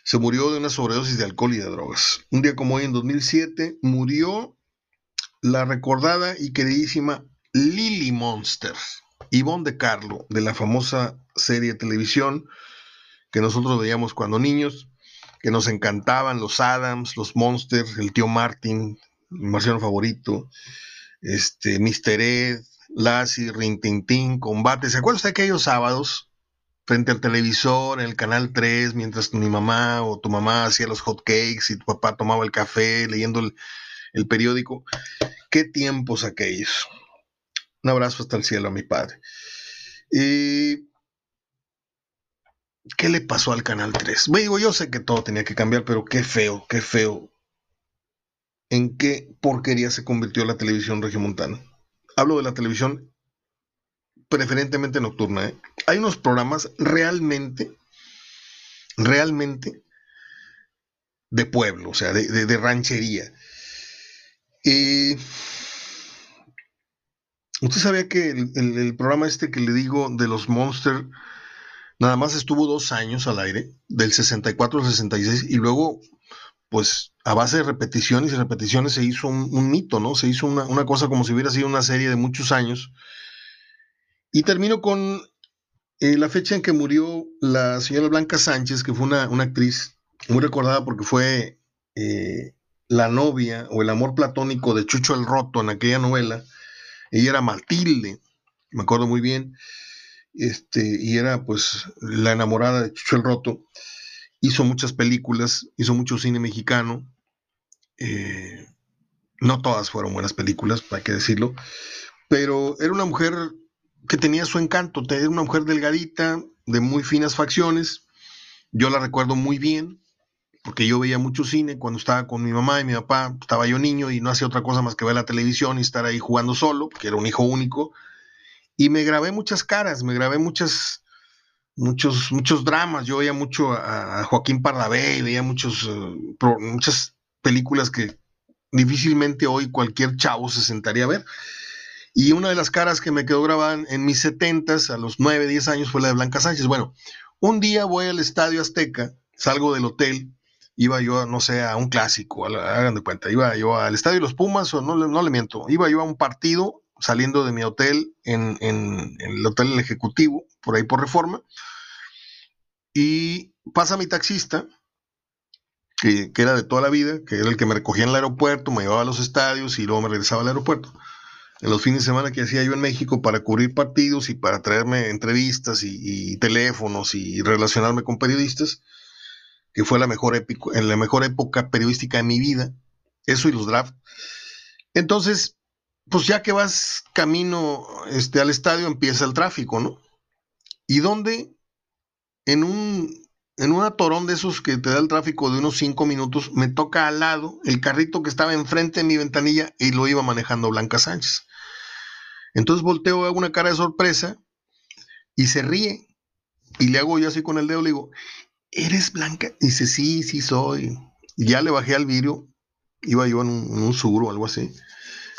Se murió de una sobredosis de alcohol y de drogas. Un día como hoy, en 2007, murió la recordada y queridísima Lily Monster, Yvonne de Carlo, de la famosa serie de televisión que nosotros veíamos cuando niños, que nos encantaban los Adams, los Monsters, el tío Martin, mi marciano favorito, este, Mr. Ed, Lassie, Rintintín, Combate. ¿Se acuerda de aquellos sábados frente al televisor, en el canal 3, mientras mi mamá o tu mamá hacía los hot cakes y tu papá tomaba el café leyendo el, el periódico? Qué tiempos aquellos. Un abrazo hasta el cielo a mi padre. ¿Y qué le pasó al Canal 3? Digo, yo sé que todo tenía que cambiar, pero qué feo, qué feo. ¿En qué porquería se convirtió la televisión regiomontana? Hablo de la televisión preferentemente nocturna. ¿eh? Hay unos programas realmente, realmente de pueblo, o sea, de ranchería y usted sabía que el, programa este que le digo de los Monster nada más estuvo dos años al aire, del 64 al 66, y luego, pues a base de repeticiones y repeticiones se hizo un, mito, ¿no? Se hizo una, cosa como si hubiera sido una serie de muchos años. Y termino con eh, la fecha en que murió la señora Blanca Sánchez, que fue una, actriz muy recordada porque fue eh, la novia o el amor platónico de Chucho el Roto en aquella novela. Ella era Matilde, me acuerdo muy bien, este, y era pues la enamorada de Chucho el Roto. Hizo muchas películas, hizo mucho cine mexicano. Eh, no todas fueron buenas películas, hay que decirlo, pero era una mujer que tenía su encanto, era una mujer delgadita, de muy finas facciones. Yo la recuerdo muy bien, porque yo veía mucho cine cuando estaba con mi mamá y mi papá, estaba yo niño y no hacía otra cosa más que ver la televisión y estar ahí jugando solo, porque era un hijo único, y me grabé muchas caras, me grabé muchas, muchos, muchos dramas, yo veía mucho a, Joaquín Pardavé, veía muchos, eh, muchas películas que difícilmente hoy cualquier chavo se sentaría a ver. Y una de las caras que me quedó grabada en, mis setentas, a los 9, 10 años, fue la de Blanca Sánchez. Bueno, Un día voy al Estadio Azteca, salgo del hotel, iba yo, no sé, a un clásico, hagan de cuenta, iba yo al Estadio de los Pumas, o no, le miento, iba yo a un partido saliendo de mi hotel en, el Hotel Ejecutivo, por ahí por reforma, y pasa mi taxista, que, que, era de toda la vida, que era el que me recogía en el aeropuerto, me llevaba a los estadios y luego me regresaba al aeropuerto. En los fines de semana que hacía yo en México para cubrir partidos y para traerme entrevistas y, teléfonos y relacionarme con periodistas, que fue la mejor, en la mejor época periodística de mi vida, eso y los drafts. Entonces, pues ya que vas camino este, al estadio empieza el tráfico, ¿no? Y donde en un, en un atorón de esos que te da el tráfico de unos cinco minutos, me toca al lado el carrito que estaba enfrente de mi ventanilla y lo iba manejando Blanca Sánchez. Entonces volteo, hago una cara de sorpresa y se ríe. Y le hago yo así con el dedo, le digo, ¿eres Blanca? dice, sí, sí soy. Y ya le bajé al vidrio, iba yo en un, en o algo así,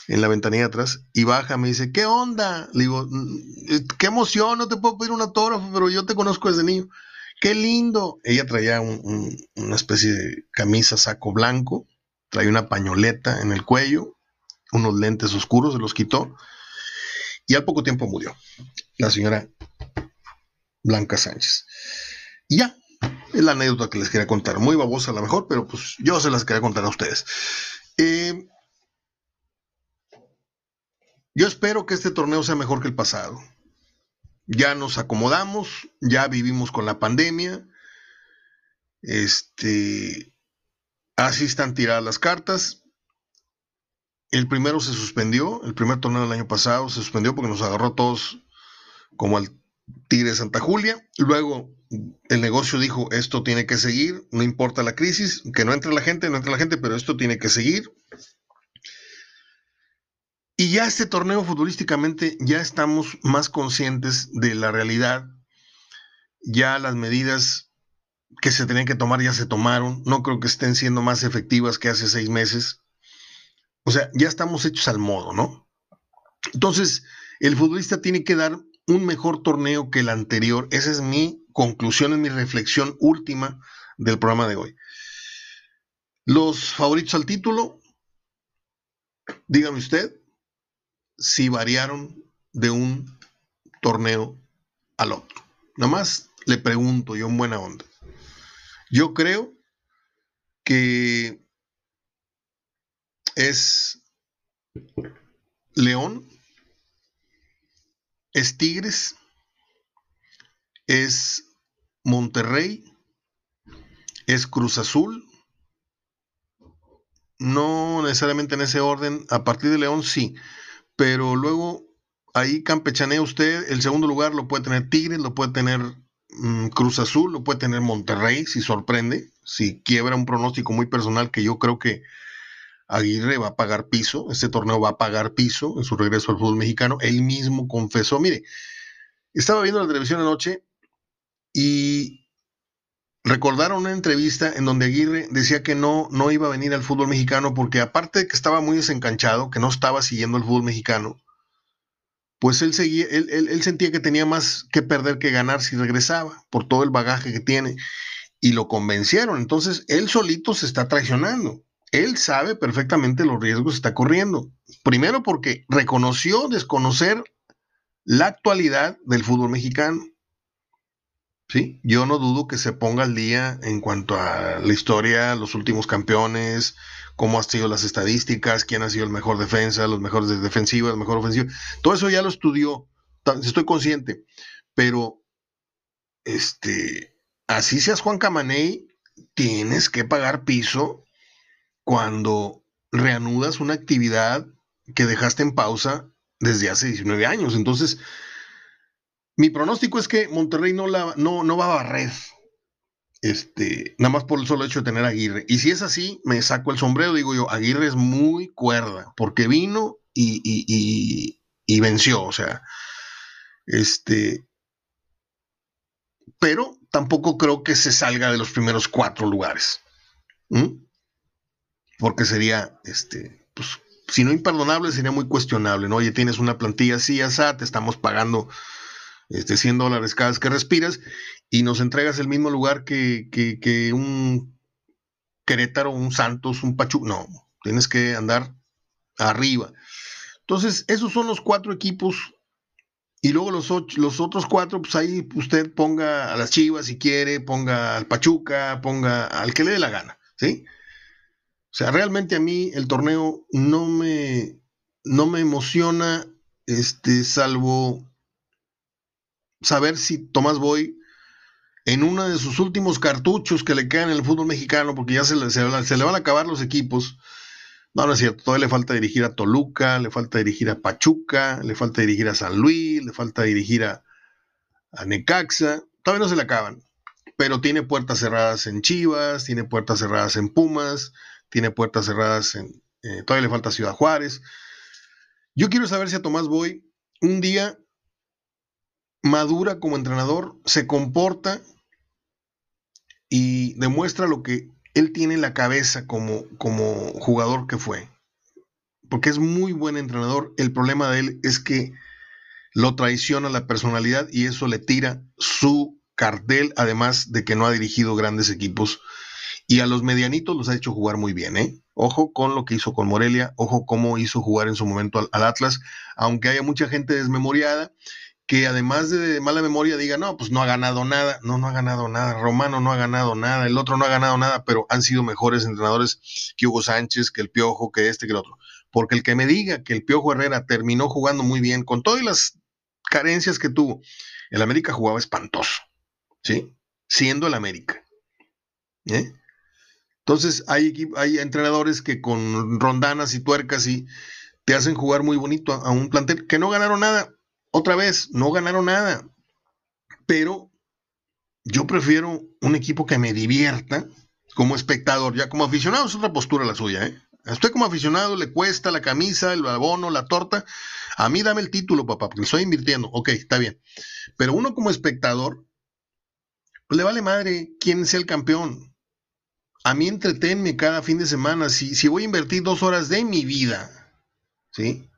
en la ventanilla atrás, y baja, me dice, ¿qué onda? Le digo, mm, qué emoción, no te puedo pedir un autógrafo, pero yo te conozco desde niño. Qué lindo. Ella traía una especie de camisa saco blanco, traía una pañoleta en el cuello, unos lentes oscuros, se los quitó y al poco tiempo murió la señora Blanca Sánchez. Y ya, es la anécdota que les quería contar. Muy babosa a lo mejor, pero pues yo se las quería contar a ustedes. Eh, yo espero que este torneo sea mejor que el pasado. Ya nos acomodamos, ya vivimos con la pandemia. Este, así están tiradas las cartas. El primero se suspendió, el primer torneo del año pasado se suspendió porque nos agarró todos como al Tigre de Santa Julia. Luego el negocio dijo, esto tiene que seguir, no importa la crisis, que no entre la gente, no entre la gente, pero esto tiene que seguir. Y ya este torneo futbolísticamente ya estamos más conscientes de la realidad. Ya las medidas que se tenían que tomar ya se tomaron. No creo que estén siendo más efectivas que hace seis meses. O sea, ya estamos hechos al modo, ¿no? Entonces, el futbolista tiene que dar un mejor torneo que el anterior. Esa es mi conclusión, es mi reflexión última del programa de hoy. Los favoritos al título, dígame usted si variaron de un torneo al otro. Nada más le pregunto yo en buena onda. Yo creo que es León, es Tigres, es Monterrey, es Cruz Azul. No necesariamente en ese orden, a partir de León sí, pero luego ahí campechanea usted, el segundo lugar lo puede tener Tigres, lo puede tener mm, Cruz Azul, lo puede tener Monterrey, si sorprende, si quiebra un pronóstico muy personal que yo creo que Aguirre va a pagar piso, este torneo va a pagar piso en su regreso al fútbol mexicano. Él mismo confesó, mire, estaba viendo la televisión anoche y recordaron una entrevista en donde Aguirre decía que no, no iba a venir al fútbol mexicano porque aparte de que estaba muy desencanchado, que no estaba siguiendo el fútbol mexicano, pues él, seguía, él, él sentía que tenía más que perder que ganar si regresaba por todo el bagaje que tiene y lo convencieron. Entonces él solito se está traicionando él sabe perfectamente los riesgos que está corriendo. Primero porque reconoció desconocer la actualidad del fútbol mexicano. Sí, yo no dudo que se ponga al día en cuanto a la historia, los últimos campeones, cómo han sido las estadísticas, quién ha sido el mejor defensa, los mejores defensivos, el mejor ofensivo. Todo eso ya lo estudió, estoy consciente, pero este, así seas Juan Camaney, tienes que pagar piso cuando reanudas una actividad que dejaste en pausa desde hace 19 años. Entonces, mi pronóstico es que Monterrey no, va a barrer. Este, nada más por el solo hecho de tener Aguirre. Y si es así, me saco el sombrero, digo yo, Aguirre es muy cuerda, porque vino y, venció, o sea, este, pero tampoco creo que se salga de los primeros cuatro lugares porque sería, este, pues, si no imperdonable, sería muy cuestionable, ¿no? Oye, tienes una plantilla así, así, te estamos pagando este, 100 dólares cada vez que respiras y nos entregas el mismo lugar que, que, un Querétaro, un Santos, un Pachu. No, tienes que andar arriba. Entonces, esos son los cuatro equipos. Y luego los, los otros cuatro, pues ahí usted ponga a las Chivas si quiere, ponga al Pachuca, ponga al que le dé la gana, ¿sí? O sea, realmente a mí el torneo no me, no me emociona, este, salvo saber si Tomás Boy en uno de sus últimos cartuchos que le quedan en el fútbol mexicano, porque ya se le, se, le van a acabar los equipos. No, no es cierto, todavía le falta dirigir a Toluca, le falta dirigir a Pachuca, le falta dirigir a San Luis, le falta dirigir a, Necaxa, todavía no se le acaban, pero tiene puertas cerradas en Chivas, tiene puertas cerradas en Pumas, tiene puertas cerradas en, eh, todavía le falta Ciudad Juárez. Yo quiero saber si a Tomás Boy un día madura como entrenador, se comporta y demuestra lo que él tiene en la cabeza como, como jugador que fue. Porque es muy buen entrenador. El problema de él es que lo traiciona la personalidad y eso le tira su cartel, además de que no ha dirigido grandes equipos. Y a los medianitos los ha hecho jugar muy bien, ¿eh? Ojo con lo que hizo con Morelia, ojo cómo hizo jugar en su momento al, al Atlas, aunque haya mucha gente desmemoriada que además de mala memoria diga, no, pues no ha ganado nada, no, no ha ganado nada, Romano no ha ganado nada, el otro no ha ganado nada, pero han sido mejores entrenadores que Hugo Sánchez, que el Piojo, que este, que el otro. Porque el que me diga que el Piojo Herrera terminó jugando muy bien, con todas las carencias que tuvo, el América jugaba espantoso, ¿sí? Siendo el América. ¿eh? Entonces hay, hay entrenadores que con rondanas y tuercas y te hacen jugar muy bonito a un plantel que no ganaron nada, otra vez, no ganaron nada, pero yo prefiero un equipo que me divierta como espectador, ya como aficionado es otra postura la suya, ¿eh? A como aficionado le cuesta la camisa, el abono, la torta. A mí dame el título, papá, porque estoy invirtiendo. Ok, está bien. Pero uno como espectador, pues le vale madre quién sea el campeón. A mí entretenme cada fin de semana. Si, si voy a invertir dos horas de mi vida, ¿sí?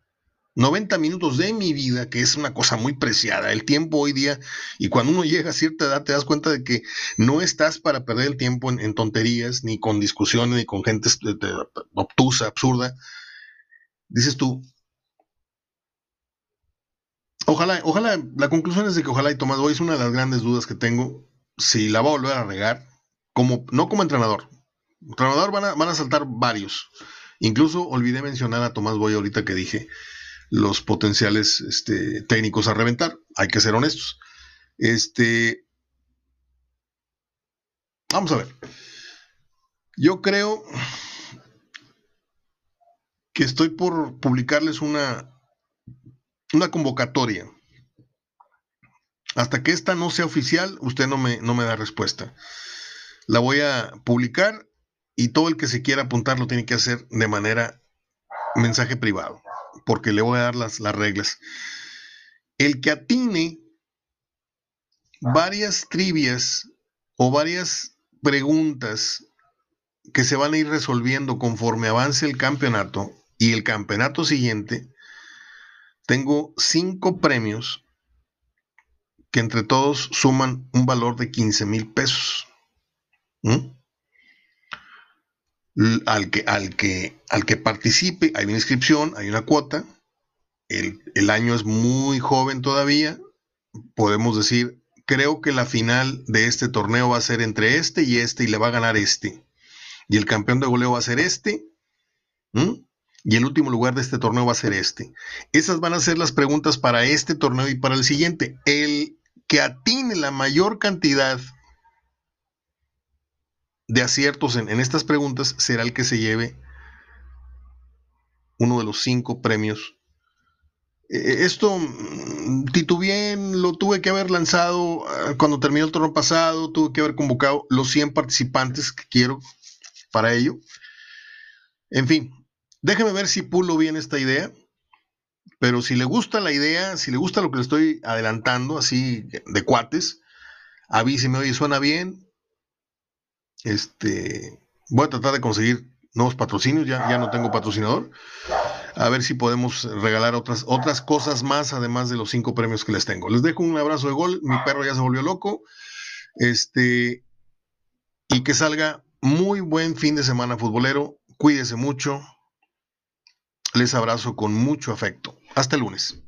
90 minutos de mi vida, que es una cosa muy preciada, el tiempo hoy día, y cuando uno llega a cierta edad te das cuenta de que no estás para perder el tiempo en, tonterías, ni con discusiones, ni con gente este, obtusa, absurda. Dices tú, ojalá, ojalá, la conclusión es de que ojalá y Tomás Boy es una de las grandes dudas que tengo, si la va a volver a regar, como, no como entrenador, entrenador van a, van a saltar varios. Incluso olvidé mencionar a Tomás Boy ahorita que dije, los potenciales este, técnicos a reventar. Hay que ser honestos. Este, vamos a ver. Yo creo que estoy por publicarles una, una convocatoria. Hasta que esta no sea oficial, usted no me, no me da respuesta. La voy a publicar y todo el que se quiera apuntar lo tiene que hacer de manera mensaje privado porque le voy a dar las, las reglas. El que atine varias trivias o varias preguntas que se van a ir resolviendo conforme avance el campeonato y el campeonato siguiente, tengo cinco premios que entre todos suman un valor de 15 mil pesos. Al que, al que, al que participe, hay una inscripción, hay una cuota, el, el año es muy joven todavía, podemos decir, creo que la final de este torneo va a ser entre este y este y le va a ganar este. Y el campeón de goleo va a ser este. Y el último lugar de este torneo va a ser este. Esas van a ser las preguntas para este torneo y para el siguiente. El que atine la mayor cantidad de aciertos en, estas preguntas será el que se lleve uno de los cinco premios. Eh, esto mm, bien lo tuve que haber lanzado ah, cuando terminó el torneo pasado, tuve que haber convocado los 100 participantes que quiero para ello. En fin, déjeme ver si pulo bien esta idea, pero si le gusta la idea, si le gusta lo que le estoy adelantando, así de cuates, avíseme, oye, suena bien, este, voy a tratar de conseguir nuevos patrocinios, ya, ya no tengo patrocinador. a ver si podemos regalar otras, otras cosas más, además de los cinco premios que les tengo. Les dejo un abrazo de gol, mi perro ya se volvió loco. Este, y que salga muy buen fin de semana futbolero. Cuídese mucho. Les abrazo con mucho afecto. Hasta el lunes.